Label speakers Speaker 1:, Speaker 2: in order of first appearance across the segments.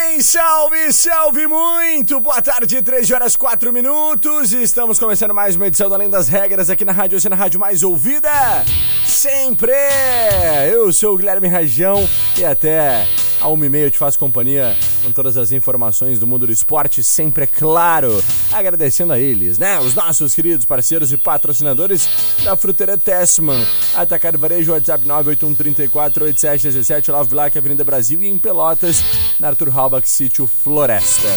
Speaker 1: Bem, salve, salve muito! Boa tarde, 13 horas 4 minutos. Estamos começando mais uma edição do Além das Regras aqui na Rádio Oceana, Rádio Mais Ouvida. Sempre! Eu sou o Guilherme Rajão e até a uma e meia eu te faço companhia com todas as informações do mundo do esporte, sempre é claro. Agradecendo a eles, né? Os nossos queridos parceiros e patrocinadores da Fruteira Tessman. Atacar Varejo, WhatsApp 981348717, Love Black, Avenida Brasil e em Pelotas, na Arthur Halbach, Sítio Floresta.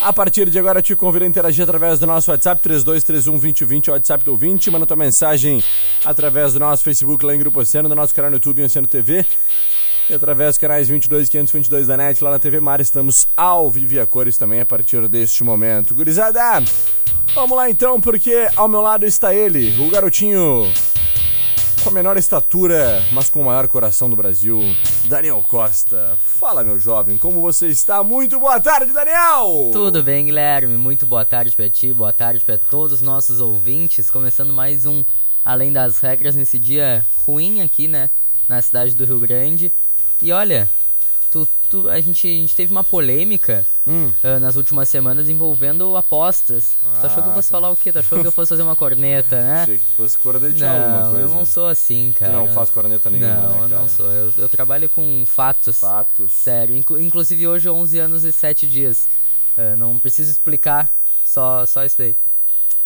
Speaker 1: A partir de agora, eu te convido a interagir através do nosso WhatsApp 32312020, o WhatsApp do ouvinte. Manda tua mensagem através do nosso Facebook lá em Grupo Oceano, do nosso canal no YouTube Oceano TV. E através dos canais 22 522 da NET lá na TV Mar, estamos ao vivo e a cores também a partir deste momento. Gurizada, vamos lá então, porque ao meu lado está ele, o garotinho com a menor estatura, mas com o maior coração do Brasil, Daniel Costa. Fala, meu jovem, como você está? Muito boa tarde, Daniel!
Speaker 2: Tudo bem, Guilherme? Muito boa tarde pra ti, boa tarde pra todos os nossos ouvintes. Começando mais um Além das Regras nesse dia ruim aqui, né? Na cidade do Rio Grande. E olha, tu, tu, a, gente, a gente teve uma polêmica
Speaker 1: Hum.
Speaker 2: ah, nas últimas semanas envolvendo apostas. tu achou que eu
Speaker 1: Ah,
Speaker 2: fosse
Speaker 1: tá.
Speaker 2: falar o quê? Tu achou que eu fosse fazer uma corneta, né?
Speaker 1: Achei que tu fosse cornetear alguma
Speaker 2: Não,
Speaker 1: coisa.
Speaker 2: eu não sou assim, cara.
Speaker 1: não faz corneta nenhuma,
Speaker 2: Não,
Speaker 1: né,
Speaker 2: eu não sou. Eu, eu trabalho com fatos.
Speaker 1: Fatos.
Speaker 2: Sério, inclu- inclusive hoje 11 anos e 7 dias. Ah, não preciso explicar, só, só isso daí.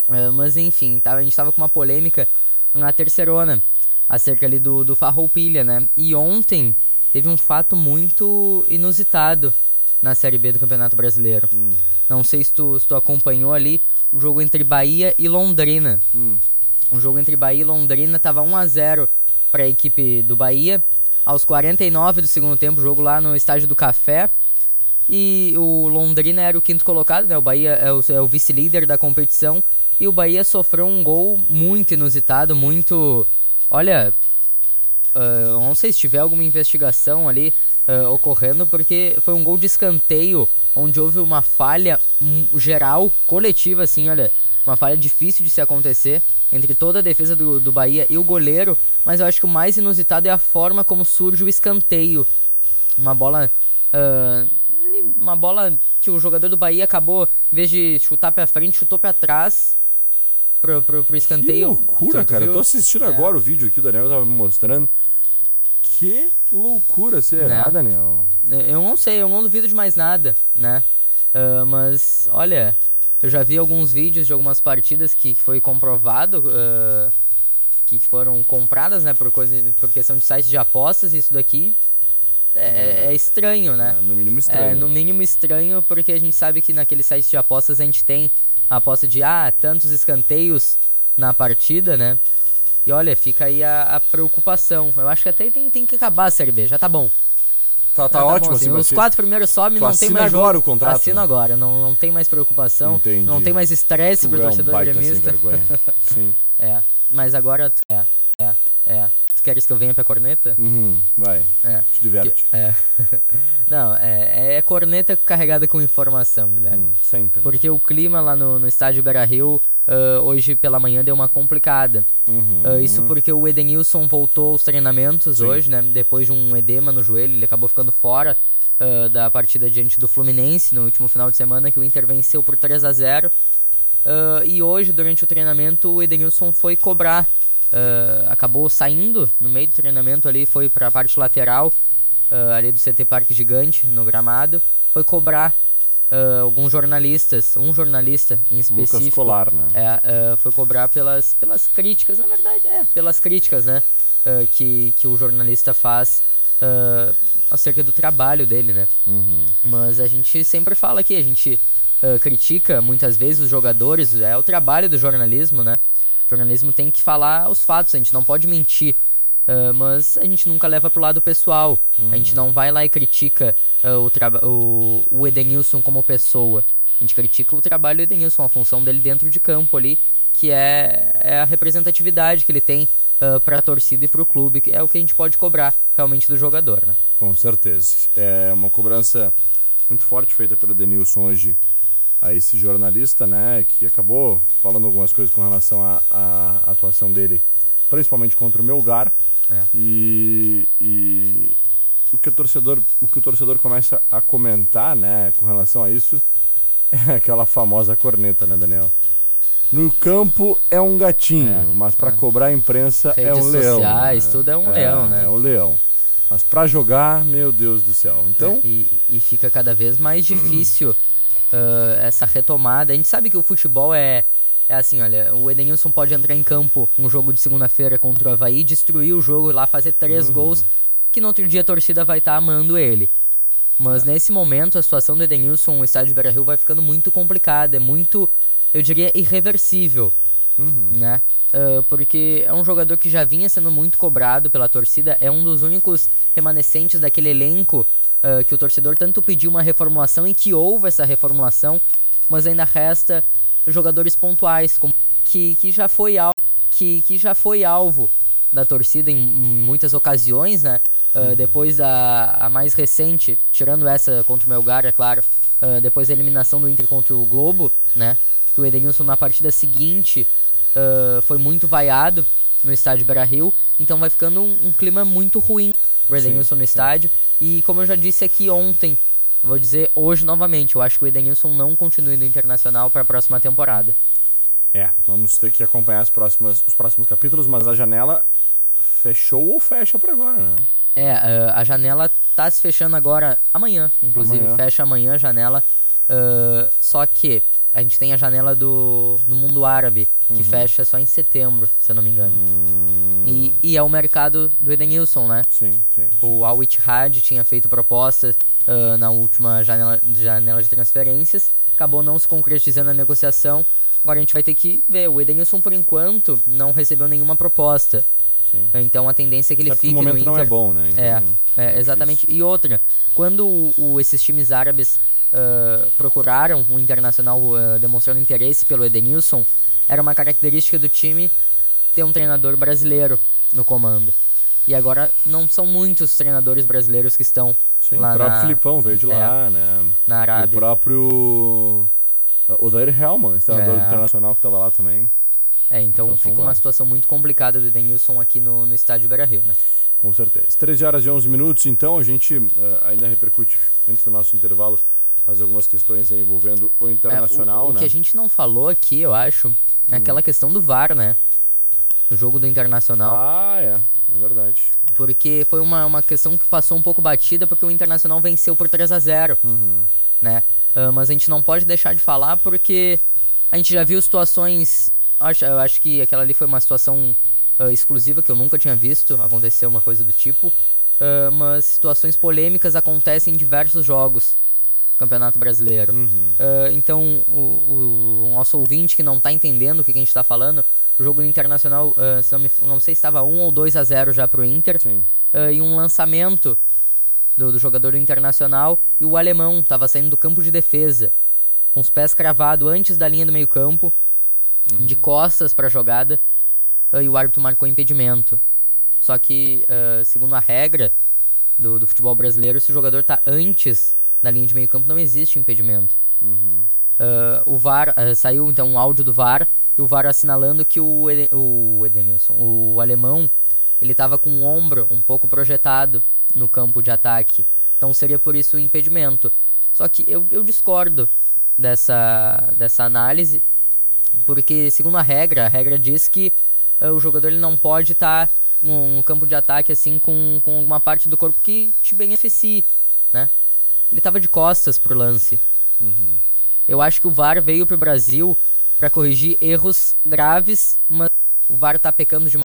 Speaker 2: Ah, mas enfim, tava, a gente tava com uma polêmica na terceirona, acerca ali do, do Farroupilha, né? E ontem teve um fato muito inusitado na Série B do Campeonato Brasileiro.
Speaker 1: Hum.
Speaker 2: Não sei se tu, se tu acompanhou ali o jogo entre Bahia e Londrina.
Speaker 1: Hum.
Speaker 2: O jogo entre Bahia e Londrina tava 1 a 0 para a equipe do Bahia. Aos 49 do segundo tempo, jogo lá no estádio do Café. E o Londrina era o quinto colocado, né? O Bahia é o, é o vice-líder da competição. E o Bahia sofreu um gol muito inusitado, muito. Olha, eu não sei se tiver alguma investigação ali ah, ocorrendo, porque foi um gol de escanteio, onde houve uma falha hum, geral, coletiva, assim, olha, uma falha difícil de se acontecer entre toda a defesa do, do Bahia e o goleiro, mas eu acho que o mais inusitado é a forma como surge o escanteio. Uma bola. ah, uma bola que o jogador do Bahia acabou, em vez de chutar pra frente, chutou pra trás. Pro, pro, pro
Speaker 1: Que
Speaker 2: escanteio.
Speaker 1: loucura,
Speaker 2: Tu- tu
Speaker 1: cara. Eu
Speaker 2: viu?
Speaker 1: tô assistindo
Speaker 2: É.
Speaker 1: agora o vídeo aqui, o Daniel tava me mostrando. Que loucura, será,
Speaker 2: Né?
Speaker 1: Daniel?
Speaker 2: É, Eu não sei, eu não duvido de mais nada, né? Ah, mas, olha, eu já vi alguns vídeos de algumas partidas que que foi comprovado ah, que foram compradas, né, por, coisa, por questão de sites de apostas, e isso daqui é, é estranho, né?
Speaker 1: É, no mínimo estranho.
Speaker 2: É, no
Speaker 1: né?
Speaker 2: mínimo estranho, porque a gente sabe que naqueles sites de apostas a gente tem a aposta de, ah, tantos escanteios na partida, né? E olha, fica aí a, a preocupação. Eu acho que até tem, tem que acabar a Série B, já tá bom.
Speaker 1: Tá, tá
Speaker 2: Já
Speaker 1: ótimo
Speaker 2: bom,
Speaker 1: assim,
Speaker 2: Os quatro primeiros sobem,
Speaker 1: Tu
Speaker 2: não tem
Speaker 1: assina
Speaker 2: mais
Speaker 1: agora
Speaker 2: jogo.
Speaker 1: o contrato,
Speaker 2: Assino
Speaker 1: né?
Speaker 2: agora, não, não tem mais preocupação,
Speaker 1: Entendi.
Speaker 2: não tem mais estresse pro
Speaker 1: é um
Speaker 2: torcedor
Speaker 1: baita sem
Speaker 2: gremista.
Speaker 1: Sim.
Speaker 2: É, mas agora, é, é, é. Queres que eu venha pra corneta?
Speaker 1: Uhum, vai.
Speaker 2: É.
Speaker 1: Te diverte.
Speaker 2: É. não, é, é corneta carregada com informação, Guilherme.
Speaker 1: Hum, sempre. né?
Speaker 2: Porque o clima lá no, no estádio Beira-Rio ah, hoje pela manhã deu uma complicada.
Speaker 1: Uhum.
Speaker 2: Ah, isso porque o Edenilson voltou aos treinamentos
Speaker 1: Sim.
Speaker 2: hoje, né? Depois de um edema no joelho, ele acabou ficando fora ah, da partida diante do Fluminense no último final de semana, que o Inter venceu por 3 a 0 Ah, E hoje, durante o treinamento, o Edenilson foi cobrar. Ah, acabou saindo no meio do treinamento ali, foi para a parte lateral ah, ali do CT Parque Gigante, no gramado. Foi cobrar uh, alguns jornalistas, um jornalista em específico.
Speaker 1: Lucas Colar, né?
Speaker 2: É, uh, foi cobrar pelas, pelas críticas, na verdade, é, pelas críticas, né? Uh, que, que o jornalista faz acerca do trabalho dele, né?
Speaker 1: Uhum.
Speaker 2: Mas a gente sempre fala aqui, a gente critica muitas vezes os jogadores, é o trabalho do jornalismo, né? O jornalismo tem que falar os fatos, a gente não pode mentir. Uh, mas a gente nunca leva pro lado pessoal. Uhum. A gente não vai lá e critica uh, o, o, o Edenilson como pessoa. A gente critica o trabalho do Edenilson, a função dele dentro de campo ali, que é, é a representatividade que ele tem uh, para a torcida e para o clube, que é o que a gente pode cobrar realmente do jogador, né?
Speaker 1: Com certeza. É uma cobrança muito forte feita pelo Edenilson hoje a esse jornalista, né, que acabou falando algumas coisas com relação à atuação dele, principalmente contra o Melgar.
Speaker 2: É.
Speaker 1: E, e o que o torcedor, o que o torcedor começa a comentar, né, com relação a isso, é aquela famosa corneta, né, Daniel? No campo é um gatinho, é, mas para é. cobrar a imprensa é um leão.
Speaker 2: sociais, né? tudo é um leão, né?
Speaker 1: É um leão. Mas para jogar, meu Deus do céu. Então,
Speaker 2: e, e fica cada vez mais difícil uh, essa retomada. A gente sabe que o futebol é é assim, olha, o Edenilson pode entrar em campo um jogo de segunda-feira contra o Havaí, destruir o jogo lá, fazer três uhum. gols, que no outro dia a torcida vai estar tá amando ele. Mas é. nesse momento a situação do Edenilson no estádio de Beira-Rio vai ficando muito complicada, é muito, eu diria, irreversível.
Speaker 1: Uhum.
Speaker 2: Né? Uh, porque é um jogador que já vinha sendo muito cobrado pela torcida, é um dos únicos remanescentes daquele elenco uh, que o torcedor tanto pediu uma reformulação e que houve essa reformulação, mas ainda resta jogadores pontuais, como, que, que, já foi alvo, que, que já foi alvo da torcida em, em muitas ocasiões, né? Uh, depois da mais recente, tirando essa contra o Melgar, é claro, uh, depois da eliminação do Inter contra o Globo, né? Que o Edenilson na partida seguinte uh, foi muito vaiado no estádio Beira-Rio, então vai ficando um, um, clima muito ruim pro Edenilson no estádio. E como eu já disse aqui ontem, Vou dizer hoje novamente, eu acho que o Edenilson não continue no Internacional para a próxima temporada.
Speaker 1: É, vamos ter que acompanhar as próximas, os próximos capítulos, mas a janela fechou ou fecha por agora, né?
Speaker 2: É, a janela tá se fechando agora amanhã, inclusive, amanhã. fecha amanhã a janela. Uh, só que a gente tem a janela do, do mundo árabe, que uhum. fecha só em setembro, se eu não me engano.
Speaker 1: Uhum.
Speaker 2: E, e, é o mercado do Edenilson, né?
Speaker 1: Sim, sim. sim.
Speaker 2: O Al Ittihad tinha feito proposta uh, na última janela, janela de transferências, acabou não se concretizando a negociação. Agora a gente vai ter que ver. O Edenilson, por enquanto, não recebeu nenhuma proposta.
Speaker 1: Sim.
Speaker 2: Então a tendência é que ele
Speaker 1: certo
Speaker 2: fique
Speaker 1: no momento
Speaker 2: no Inter.
Speaker 1: não é bom, né?
Speaker 2: Então, é, é, exatamente. E outra, quando o, o, esses times árabes uh, procuraram o Internacional uh, demonstrando interesse pelo Edenilson, era uma característica do time ter um treinador brasileiro no comando. E agora não são muitos treinadores brasileiros que estão
Speaker 1: Sim,
Speaker 2: lá
Speaker 1: o próprio
Speaker 2: na...
Speaker 1: Filipão veio de
Speaker 2: é,
Speaker 1: lá, né?
Speaker 2: Na Arábia.
Speaker 1: O próprio o Dair Hellman, treinador é. internacional que estava lá também.
Speaker 2: É, então, então fica uma situação muito complicada do Denilson aqui no, no estádio Beira-Rio, né?
Speaker 1: Com certeza. 13 horas e 11 minutos, então a gente uh, ainda repercute, antes do nosso intervalo, mais algumas questões envolvendo o Internacional,
Speaker 2: é, o,
Speaker 1: né?
Speaker 2: O que a gente não falou aqui, eu acho, é hum. aquela questão do VAR, né? No jogo do Internacional.
Speaker 1: Ah, é. É verdade.
Speaker 2: Porque foi uma, uma questão que passou um pouco batida, porque o Internacional venceu por 3 a 0
Speaker 1: uhum.
Speaker 2: né? Uh, mas a gente não pode deixar de falar porque a gente já viu situações Acho, eu acho que aquela ali foi uma situação uh, exclusiva que eu nunca tinha visto acontecer uma coisa do tipo. Uh, mas situações polêmicas acontecem em diversos jogos Campeonato Brasileiro.
Speaker 1: Uhum.
Speaker 2: Uh, então, o, o, o, nosso ouvinte que não está entendendo o que, que, a gente está falando, o jogo Internacional, não, me, não, sei se estava 1 ou 2 a 0 já pro Inter. e um lançamento do, do jogador do Internacional e o alemão estava saindo do campo de defesa, com os pés cravados antes da linha do meio campo uhum. de costas para a jogada uh, e o árbitro marcou impedimento. Só que, uh, segundo a regra do, do, futebol brasileiro, se o jogador está antes da linha de meio campo, não existe impedimento.
Speaker 1: Uhum.
Speaker 2: Uh, o VAR, saiu então um áudio do VAR, e o VAR assinalando que o, Eden, o Edenilson, o alemão, ele estava com o ombro um pouco projetado no campo de ataque. Então seria por isso o impedimento. Só que eu, eu discordo dessa, dessa análise, porque, segundo a regra, a regra diz que uh, o jogador ele não pode estar tá um campo de ataque assim com, com alguma parte do corpo que te beneficie, né? Ele estava de costas pro lance. Uhum. Eu acho que o VAR veio pro Brasil para corrigir erros graves, mas o VAR tá pecando demais.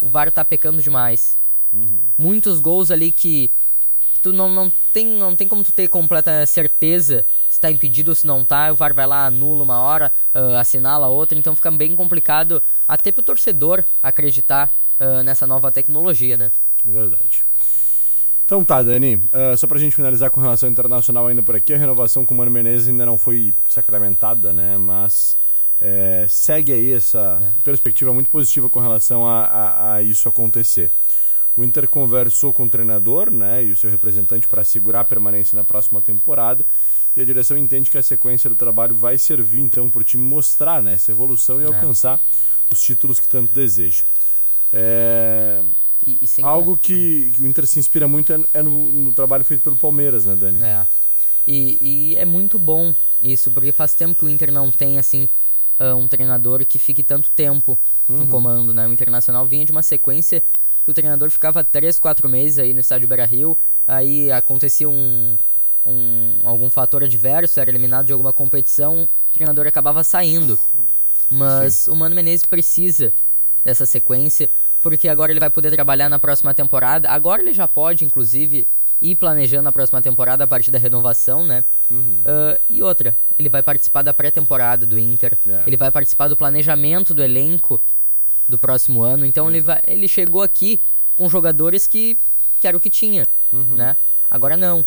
Speaker 2: O VAR tá pecando demais. Uhum. Muitos gols ali que tu não, não, tem, não tem como tu ter completa certeza se tá impedido ou se não tá. O VAR vai lá, anula uma hora, uh, assinala outra, então fica bem complicado até pro torcedor acreditar uh, nessa nova tecnologia, né?
Speaker 1: Verdade. Então tá, Dani, uh, só pra gente finalizar com relação internacional ainda por aqui, a renovação com o Mano Menezes ainda não foi sacramentada, né? Mas é, segue aí essa é. perspectiva muito positiva com relação a, a, a, isso acontecer. O Inter conversou com o treinador né, e o seu representante para assegurar a permanência na próxima temporada e a direção entende que a sequência do trabalho vai servir então para o time mostrar né, essa evolução e é. alcançar os títulos que tanto deseja. É... E, e Algo que, que, o Inter se inspira muito é, é no, no, trabalho feito pelo Palmeiras, né, Dani?
Speaker 2: É. E, e, é muito bom isso, porque faz tempo que o Inter não tem, assim, uh, um treinador que fique tanto tempo uhum. no comando, né? O Internacional vinha de uma sequência que o treinador ficava 3, 4 meses aí no estádio Beira-Rio, aí acontecia um, um, algum fator adverso, era eliminado de alguma competição, o treinador acabava saindo. Mas Sim. o Mano Menezes precisa dessa sequência, porque agora ele vai poder trabalhar na próxima temporada. Agora ele já pode, inclusive, ir planejando a próxima temporada a partir da renovação, né? Uhum. Uh, e outra, ele vai participar da pré-temporada do Inter, é. ele vai participar do planejamento do elenco do próximo ano. Então ele, vai, ele chegou aqui com jogadores que, que era o que tinha, uhum. né? Agora não.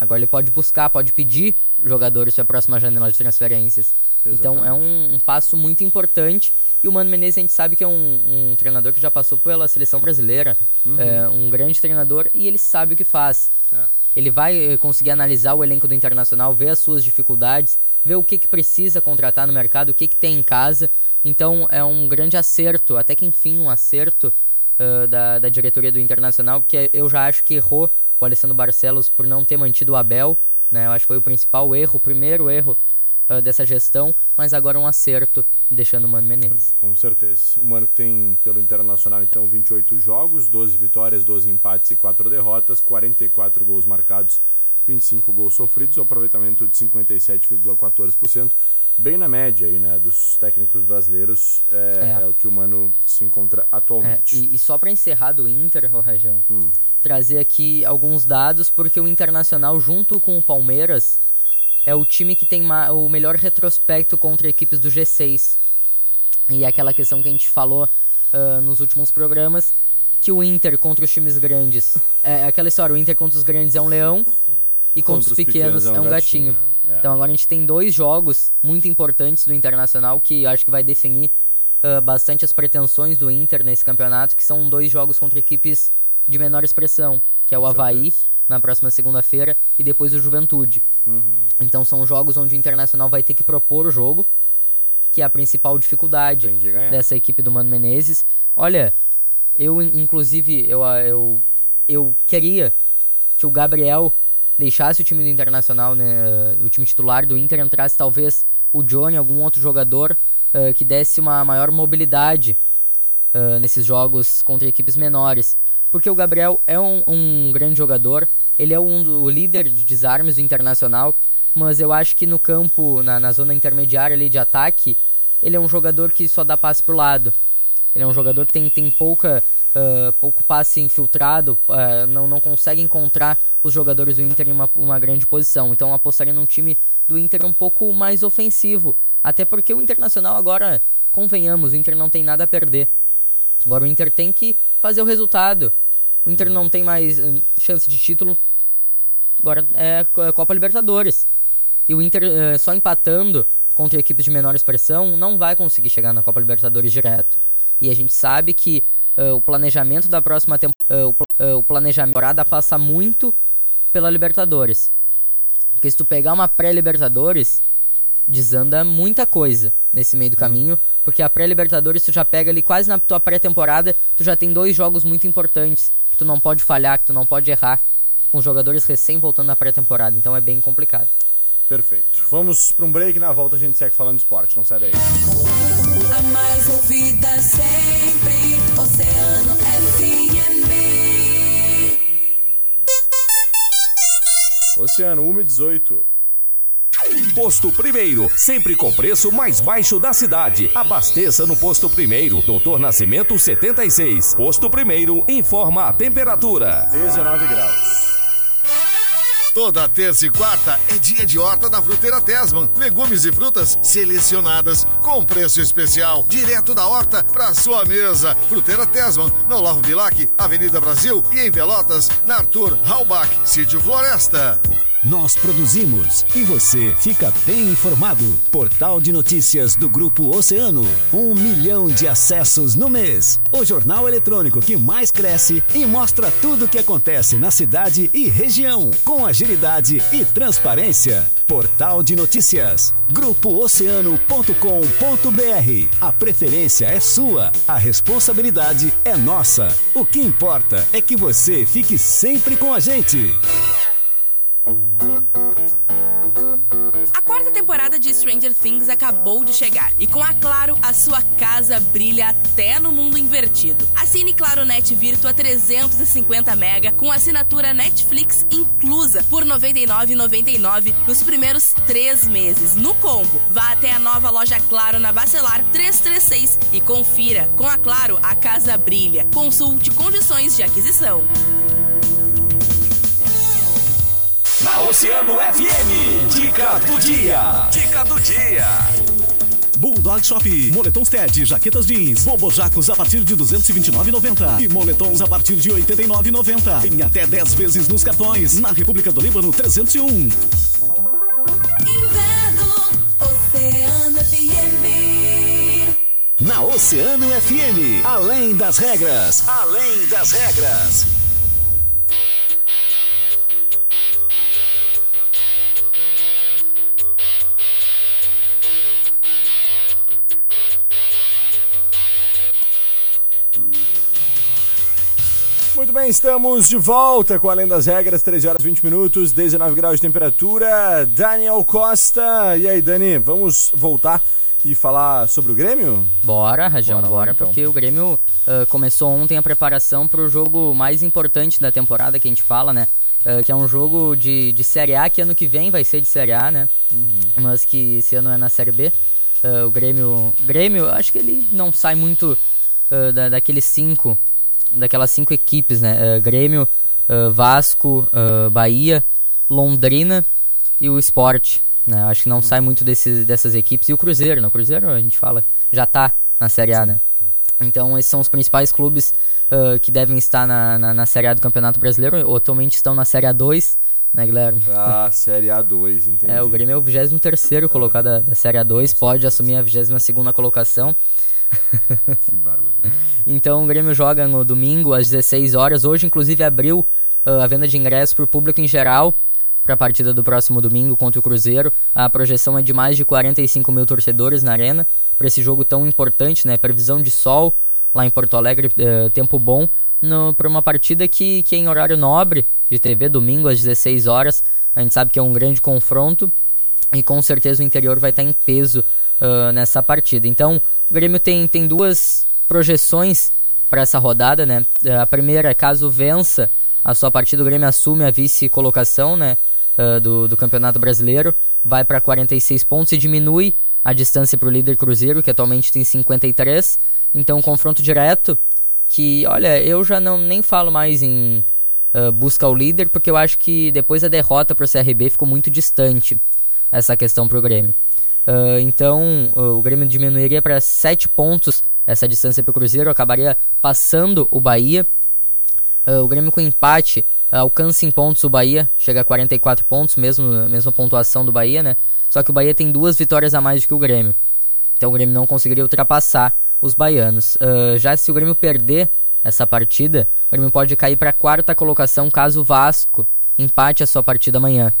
Speaker 2: Agora ele pode buscar, pode pedir jogadores para a próxima janela de transferências. Exatamente. Então é um, um, passo muito importante. E o Mano Menezes a gente sabe que é um, um treinador que já passou pela seleção brasileira, uhum. é um grande treinador e ele sabe o que faz. É. Ele vai eh, conseguir analisar o elenco do Internacional, ver as suas dificuldades, ver o que, que precisa contratar no mercado, o que, que tem em casa. Então é um grande acerto, até que enfim um acerto uh, da, da diretoria do Internacional, porque eu já acho que errou o Alessandro Barcelos por não ter mantido o Abel. Né? Eu acho que foi o principal erro, o primeiro erro uh, dessa gestão, mas agora um acerto deixando o Mano Menezes.
Speaker 1: Com certeza. O Mano que tem pelo Internacional então 28 jogos, 12 vitórias, 12 empates e 4 derrotas, 44 gols marcados, 25 gols sofridos, um aproveitamento de 57,14%. Bem na média aí, né, dos técnicos brasileiros, é, é. é o que o Mano se encontra atualmente.
Speaker 2: É, e, e, só para encerrar do Inter, Rajão, hum trazer aqui alguns dados, porque o Internacional, junto com o Palmeiras, é o time que tem o melhor retrospecto contra equipes do G6. E é aquela questão que a gente falou uh, nos últimos programas, que o Inter contra os times grandes. É aquela história, o Inter contra os grandes é um leão e contra, contra os, pequenos, pequenos, é um, é um gatinho. gatinho. É. Então agora a gente tem dois jogos muito importantes do Internacional que acho que vai definir uh, bastante as pretensões do Inter nesse campeonato, que são dois jogos contra equipes de menor expressão, que é o Havaí na próxima segunda-feira e depois o Juventude. Uhum. Então são jogos onde o Internacional vai ter que propor o jogo, que é a principal dificuldade dessa equipe do Mano Menezes. Olha, eu inclusive eu, eu, eu queria que o Gabriel deixasse o time do Internacional, né, o time titular do Inter entrasse talvez o Johnny, algum outro jogador uh, que desse uma maior mobilidade uh, nesses jogos contra equipes menores porque o Gabriel é um, um grande jogador, ele é um o líder de desarmes do Internacional, mas eu acho que no campo, na, na zona intermediária ali de ataque, ele é um jogador que só dá passe pro lado. Ele é um jogador que tem, tem pouca, uh, pouco passe infiltrado, uh, não, não consegue encontrar os jogadores do Inter em uma, uma grande posição. Então apostaria num time do Inter um pouco mais ofensivo. Até porque o Internacional agora, convenhamos, o Inter não tem nada a perder. Agora o Inter tem que fazer o resultado. O Inter não tem mais hum, chance de título. Agora é Copa Libertadores. E o Inter uh, só empatando contra equipes de menor expressão não vai conseguir chegar na Copa Libertadores direto. E a gente sabe que uh, o planejamento da próxima temporada, o planejamento da temporada passa muito pela Libertadores. Porque se tu pegar uma pré-Libertadores, desanda muita coisa nesse meio do uhum. caminho, porque a pré-Libertadores tu já pega ali quase na tua pré-temporada, tu já tem dois jogos muito importantes que tu não pode falhar, que tu não pode errar, com os jogadores recém voltando na pré-temporada, então é bem complicado.
Speaker 1: Perfeito. Vamos para um break, na volta a gente segue falando de esporte, não sai daí.
Speaker 3: A mais ouvida sempre, Oceano FM.
Speaker 1: Oceano 1 e 18.
Speaker 4: Posto Primeiro, sempre com preço mais baixo da cidade. Abasteça no Posto Primeiro, Doutor Nascimento 76. Posto Primeiro informa a temperatura.
Speaker 1: 19 graus.
Speaker 5: Toda terça e quarta é dia de horta da Fruteira Tesman. Legumes e frutas selecionadas com preço especial, direto da horta para sua mesa. Fruteira Tesman, no Olavo Bilac, Avenida Brasil e em Pelotas, na Arthur Halbach, Sítio Floresta.
Speaker 3: Nós produzimos e você fica bem informado. Portal de notícias do Grupo Oceano. Um milhão de acessos no mês. O jornal eletrônico que mais cresce e mostra tudo o que acontece na cidade e região. Com agilidade e transparência. Portal de notícias. GrupoOceano.com.br. A preferência é sua. A responsabilidade é nossa. O que importa é que você fique sempre com a gente.
Speaker 6: A quarta temporada de Stranger Things acabou de chegar e com a Claro a sua casa brilha até no mundo invertido. Assine Claro Net Virtua 350 mega com assinatura Netflix inclusa por R$ 99,99 nos primeiros três meses no combo. Vá até a nova loja Claro na Bacelar 336 e confira. Com a Claro a casa brilha. Consulte condições de aquisição.
Speaker 4: Na Oceano FM, dica do dia. Dica do dia.
Speaker 7: Bulldog Shop, moletons TED, jaquetas jeans, bobojacos a partir de 229,90 e moletons a partir de 89,90. Em até 10 vezes nos cartões. Na República do Líbano 301.
Speaker 8: Inverno, Oceano FM.
Speaker 3: Na Oceano FM, além das regras, além das regras.
Speaker 1: Muito bem, estamos de volta com Além das Regras, 13 horas 20 minutos, 19 graus de temperatura. Daniel Costa. E aí, Dani, vamos voltar e falar sobre o Grêmio?
Speaker 2: Bora, Rajão,
Speaker 1: Bora
Speaker 2: bora,
Speaker 1: então.
Speaker 2: porque o Grêmio ah, começou ontem a preparação para o jogo mais importante da temporada que a gente fala, né? Ah, que é um jogo de, de Série A, que ano que vem vai ser de Série A, né? Mas que esse ano é na Série B. Ah, o Grêmio, Grêmio, acho que ele não sai muito da, daqueles cinco, daquelas cinco equipes, né? Ah, Grêmio, ah, Vasco, ah, Bahia, Londrina e o Sport. Né? Acho que não sai muito desses, dessas equipes. E o Cruzeiro, né? O Cruzeiro a gente fala, já tá na Série A, né? Então esses são os principais clubes que devem estar na, na, na Série A do Campeonato Brasileiro. Atualmente estão na Série A2, né, Guilherme?
Speaker 1: Ah, Série A2, entendi.
Speaker 2: É, o Grêmio é o 23º colocado da, da Série A2, pode assumir a 22ª colocação.
Speaker 1: Que bárbaro.
Speaker 2: Então o Grêmio joga no domingo às 16 horas. Hoje, inclusive, abriu ah, a venda de ingressos para o público em geral para a partida do próximo domingo contra o Cruzeiro. A projeção é de mais de 45 mil torcedores na arena para esse jogo tão importante, né? Previsão de sol lá em Porto Alegre, eh, tempo bom para uma partida que, que é em horário nobre de TV, domingo às 16 horas. A gente sabe que é um grande confronto e com certeza o interior vai estar em peso ah, nessa partida. Então, o Grêmio tem, tem duas projeções para essa rodada, né? A primeira, caso vença a sua partida, o Grêmio assume a vice-colocação, né? ah, do, do Campeonato Brasileiro, vai para 46 pontos e diminui a distância para o líder Cruzeiro, que atualmente tem 53. Então, um confronto direto que, olha, eu já não nem falo mais em ah, busca o líder, porque eu acho que depois da derrota para o CRB ficou muito distante essa questão para o Grêmio. Ah, então, ah, o Grêmio diminuiria para 7 pontos essa distância para o Cruzeiro, acabaria passando o Bahia. Ah, o Grêmio com empate alcança em pontos o Bahia, chega a 44 pontos, mesmo mesma pontuação do Bahia, né? Só que o Bahia tem duas vitórias a mais do que o Grêmio. Então o Grêmio não conseguiria ultrapassar os baianos. Já se o Grêmio perder essa partida, o Grêmio pode cair para a quarta colocação caso o Vasco empate a sua partida amanhã.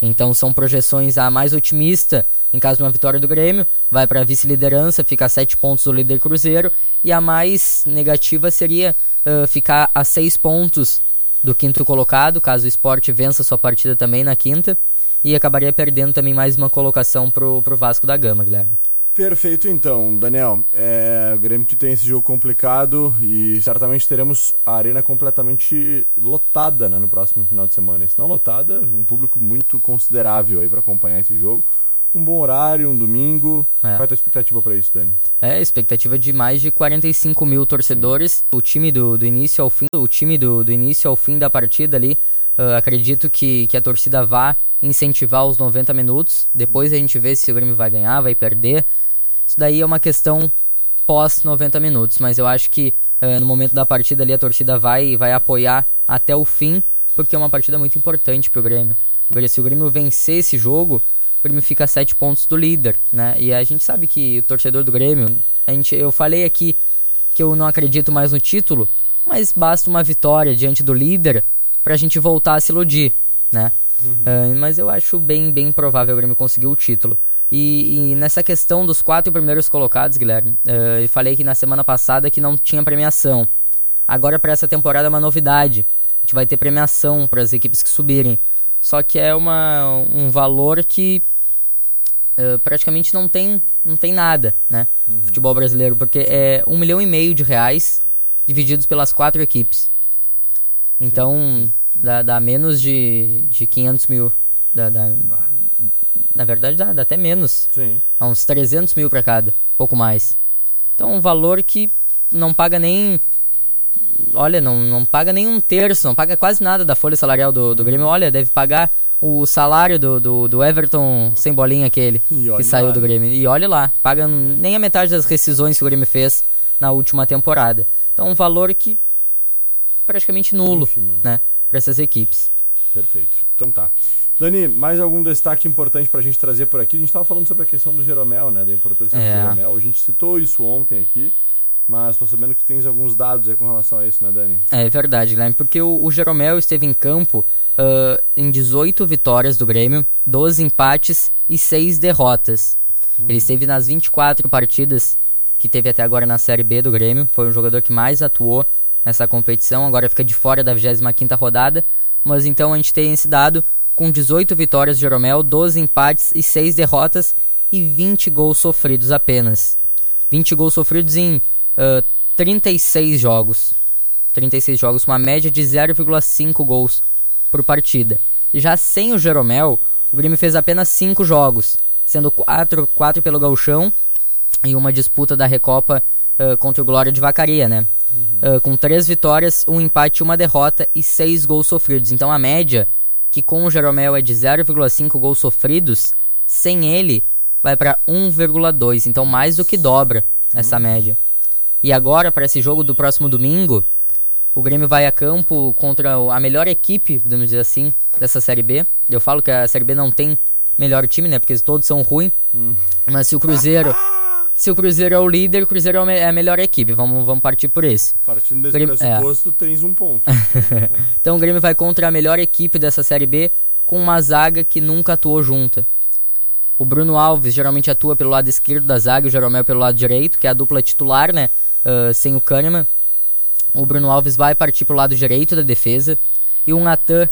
Speaker 2: Então são projeções a mais otimista em caso de uma vitória do Grêmio, vai para a vice-liderança, fica a 7 pontos do líder Cruzeiro, e a mais negativa seria ah, ficar a 6 pontos do quinto colocado, caso o Sport vença sua partida também na quinta, e acabaria perdendo também mais uma colocação pro, pro Vasco da Gama, Guilherme.
Speaker 1: Perfeito, então, Daniel. É, o Grêmio que tem esse jogo complicado e certamente teremos a arena completamente lotada né, no próximo final de semana. E se não lotada, um público muito considerável aí para acompanhar esse jogo. Um bom horário, um domingo.
Speaker 2: É.
Speaker 1: Qual é a tua expectativa para isso, Dani?
Speaker 2: É, expectativa de mais de 45 mil torcedores. O time do, do início ao fim, o time do, do início ao fim da partida ali, ah, acredito que, que a torcida vá incentivar os 90 minutos. Depois a gente vê se o Grêmio vai ganhar, vai perder. Isso daí é uma questão pós 90 minutos, mas eu acho que ah, no momento da partida ali a torcida vai vai apoiar até o fim, porque é uma partida muito importante pro Grêmio. Porque Se o Grêmio vencer esse jogo, o Grêmio fica a 7 pontos do líder, né? E a gente sabe que o torcedor do Grêmio, a gente, eu falei aqui que eu não acredito mais no título, mas basta uma vitória diante do líder pra gente voltar a se iludir, né? Ah, mas eu acho bem, bem provável o Grêmio conseguir o título. E, e nessa questão dos quatro primeiros colocados, Guilherme, ah, eu falei que na semana passada que não tinha premiação. Agora para essa temporada é uma novidade. A gente vai ter premiação para as equipes que subirem. Só que é uma, um valor que ah, praticamente não tem, não tem nada, né? no Futebol brasileiro, porque é um milhão e meio de reais divididos pelas quatro equipes. Então, Dá, dá menos de, de 500 mil. Dá, dá- na verdade, dá, dá até menos.
Speaker 1: Sim.
Speaker 2: Dá uns 300 mil pra cada, pouco mais. Então, um valor que não paga nem. Olha, não, não paga nem um terço, não paga quase nada da folha salarial do, do Grêmio. Olha, deve pagar o salário do, do, do Everton sem bolinha aquele que saiu
Speaker 1: lá,
Speaker 2: do
Speaker 1: né?
Speaker 2: Grêmio. E olha lá, paga nem a metade das rescisões que o Grêmio fez na última temporada. Então, um valor que praticamente nulo,
Speaker 1: Ínfimo, né?
Speaker 2: Para essas equipes.
Speaker 1: Perfeito. Então tá. Dani, mais algum destaque importante pra gente trazer por aqui? A gente tava falando sobre a questão do Jeromel, né? Da importância
Speaker 2: É.
Speaker 1: do Jeromel. A gente citou isso ontem aqui, mas tô sabendo que tens alguns dados aí com relação a isso, né, Dani?
Speaker 2: É verdade, Guilherme, porque o, o Jeromel esteve em campo ah, em 18 vitórias do Grêmio, 12 empates e 6 derrotas. Ele esteve nas 24 partidas que teve até agora na Série B do Grêmio, foi o jogador que mais atuou nessa competição, agora fica de fora da 25ª rodada, mas então a gente tem esse dado com 18 vitórias do Jeromel, 12 empates e 6 derrotas e 20 gols sofridos apenas. 20 gols sofridos em ah, 36 jogos. 36 jogos, uma média de 0,5 gols por partida. Já sem o Jeromel, o Grêmio fez apenas 5 jogos, sendo 4, quatro pelo Gauchão e uma disputa da Recopa ah, contra o Glória de Vacaria, né? Ah, com 3 vitórias, um empate uma derrota e 6 gols sofridos. Então a média, que com o Jeromel é de 0,5 gols sofridos, sem ele vai para 1,2. Então mais do que dobra essa média. E agora, para esse jogo do próximo domingo, o Grêmio vai a campo contra a melhor equipe, podemos dizer assim, dessa Série B. Eu falo que a Série B não tem melhor time, né? Porque todos são ruins. Mas se o Cruzeiro. Se o Cruzeiro é o líder, o Cruzeiro é é a melhor equipe. Vamos, vamos partir por isso.
Speaker 1: Partindo desse
Speaker 2: Grêmio- é.
Speaker 1: pressuposto, tens um ponto.
Speaker 2: Então o Grêmio vai contra a melhor equipe dessa Série B com uma zaga que nunca atuou junta. O Bruno Alves geralmente atua pelo lado esquerdo da zaga o Jeromel pelo lado direito, que é a dupla titular, né? ah, sem o Kahneman. O Bruno Alves vai partir pro lado direito da defesa. E o Natan,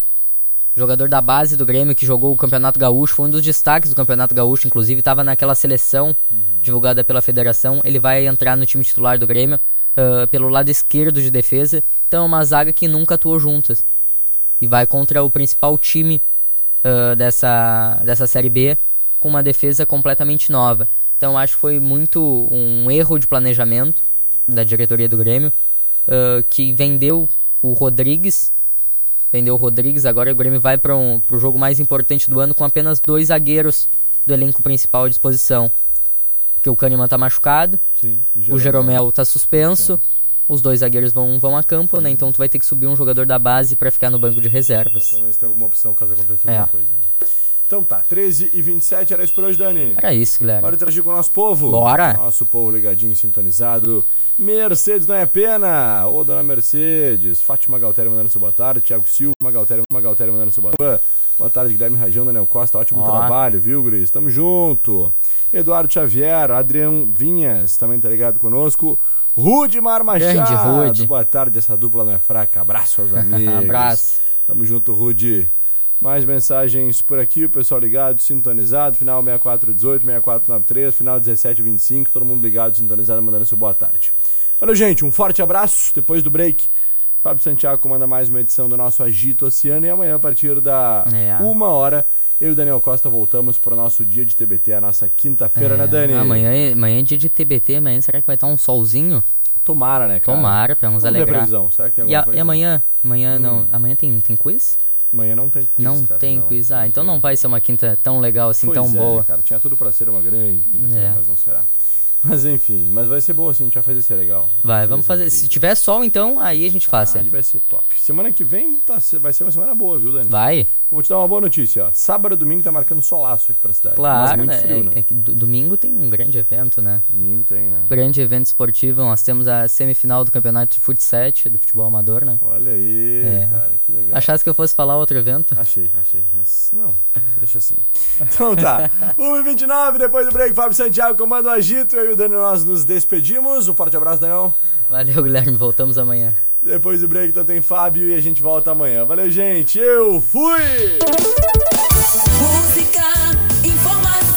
Speaker 2: jogador da base do Grêmio que jogou o Campeonato Gaúcho, foi um dos destaques do Campeonato Gaúcho, inclusive estava naquela seleção divulgada pela federação. Ele vai entrar no time titular do Grêmio ah, pelo lado esquerdo de defesa. Então é uma zaga que nunca atuou juntas. E vai contra o principal time ah, dessa, dessa Série B com uma defesa completamente nova. Então acho que foi muito um erro de planejamento da diretoria do Grêmio, ah, que vendeu o Rodrigues. Vendeu o Rodrigues, agora o Grêmio vai para um, o jogo mais importante do ano com apenas dois zagueiros do elenco principal à disposição. Porque o Kahneman tá machucado,
Speaker 1: Sim.
Speaker 2: o Jeromel tá suspenso,
Speaker 1: Suspenso.
Speaker 2: os dois zagueiros vão, vão a campo, né? Então tu vai ter que subir um jogador da base para ficar no banco de reservas.
Speaker 1: Talvez tenha alguma opção caso aconteça
Speaker 2: É.
Speaker 1: alguma coisa. Né? Então tá, 13 e 27 era isso por hoje, Dani.
Speaker 2: Era isso, Guilherme.
Speaker 1: Bora interagir com o nosso povo.
Speaker 2: Bora.
Speaker 1: Nosso povo ligadinho, sintonizado. Mercedes não é pena. Ô, dona Mercedes. Fátima Galtério mandando seu boa tarde. Thiago Silva, Galtério, Galtério mandando seu boa tarde. Boa tarde, Guilherme Rajão, Daniel Costa. Ótimo
Speaker 2: Ó.
Speaker 1: trabalho, viu, Gris? Tamo junto. Eduardo Xavier, Adriano Vinhas, também tá ligado conosco. Rudimar Machado.
Speaker 2: Grande Rude.
Speaker 1: Boa tarde, essa dupla não é fraca. Abraço aos amigos.
Speaker 2: Abraço.
Speaker 1: Tamo junto, Rude. Mais mensagens por aqui, o pessoal ligado, sintonizado, final 6418, 6493, final 1725, todo mundo ligado, sintonizado, mandando seu boa tarde. Valeu, gente, um forte abraço. Depois do break, Fábio Santiago comanda mais uma edição do nosso Agito Oceano e amanhã, a partir da
Speaker 2: É.
Speaker 1: uma hora, eu e o Daniel Costa voltamos para o nosso dia de TBT, a nossa quinta-feira,
Speaker 2: É,
Speaker 1: né, Dani?
Speaker 2: Amanhã, amanhã é dia de TBT, amanhã será que vai estar um solzinho?
Speaker 1: Tomara, né, cara?
Speaker 2: Tomara, pra nos
Speaker 1: Vamos a
Speaker 2: alegrar.
Speaker 1: previsão, será que tem
Speaker 2: E,
Speaker 1: alguma
Speaker 2: a-
Speaker 1: coisa?
Speaker 2: e amanhã? Amanhã
Speaker 1: Hum.
Speaker 2: não. Amanhã tem, tem quiz?
Speaker 1: Amanhã não tem quiz,
Speaker 2: não
Speaker 1: cara,
Speaker 2: tem
Speaker 1: não.
Speaker 2: quiz. Ah, então não vai ser uma quinta tão legal assim,
Speaker 1: Pois
Speaker 2: tão
Speaker 1: é,
Speaker 2: boa.
Speaker 1: cara, tinha tudo pra ser uma grande quinta-feira,
Speaker 2: É.
Speaker 1: mas não será. Mas enfim, mas vai ser boa sim, a gente vai fazer ser legal.
Speaker 2: Vai, vamos fazer. Se tiver sol, então, aí a gente.
Speaker 1: Ah,
Speaker 2: é.
Speaker 1: aí vai ser top. Semana que vem tá, vai ser uma semana boa, viu, Dani?
Speaker 2: Vai?
Speaker 1: Vou te dar uma boa notícia, ó. Sábado e domingo tá marcando solaço aqui pra cidade. mas
Speaker 2: Claro,
Speaker 1: muito
Speaker 2: né?
Speaker 1: frio,
Speaker 2: é,
Speaker 1: né?
Speaker 2: é que do- domingo tem um grande evento, né?
Speaker 1: Domingo tem, né?
Speaker 2: Grande evento esportivo. Nós temos a semifinal do campeonato de futsal do futebol amador, né?
Speaker 1: Olha aí,
Speaker 2: É.
Speaker 1: cara, que legal.
Speaker 2: Achasse que eu fosse falar outro evento?
Speaker 1: Achei, achei. Mas não, deixa assim. Então tá. 1h29, depois do break, Fábio Santiago comanda o agito. Eu e o Dani, nós nos despedimos. Um forte abraço, Daniel.
Speaker 2: Valeu, Guilherme. Voltamos amanhã.
Speaker 1: Depois do break então tem Fábio e a gente volta amanhã. Valeu, gente. Eu fui!
Speaker 8: Música, informação.